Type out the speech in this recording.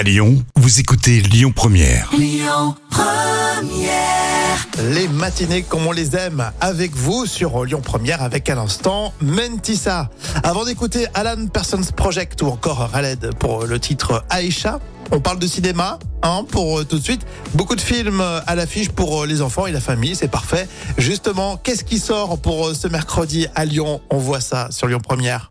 À Lyon, vous écoutez Lyon Première. Les matinées comme on les aime avec vous sur Lyon Première avec à l'instant Mentissa. Avant d'écouter Alan Parsons Project ou encore Khaled pour le titre Aïcha, on parle de cinéma hein, pour euh, tout de suite. Beaucoup de films euh, à l'affiche pour euh, les enfants et la famille, c'est parfait. Justement, qu'est-ce qui sort pour euh, ce mercredi à Lyon? On voit ça sur Lyon Première.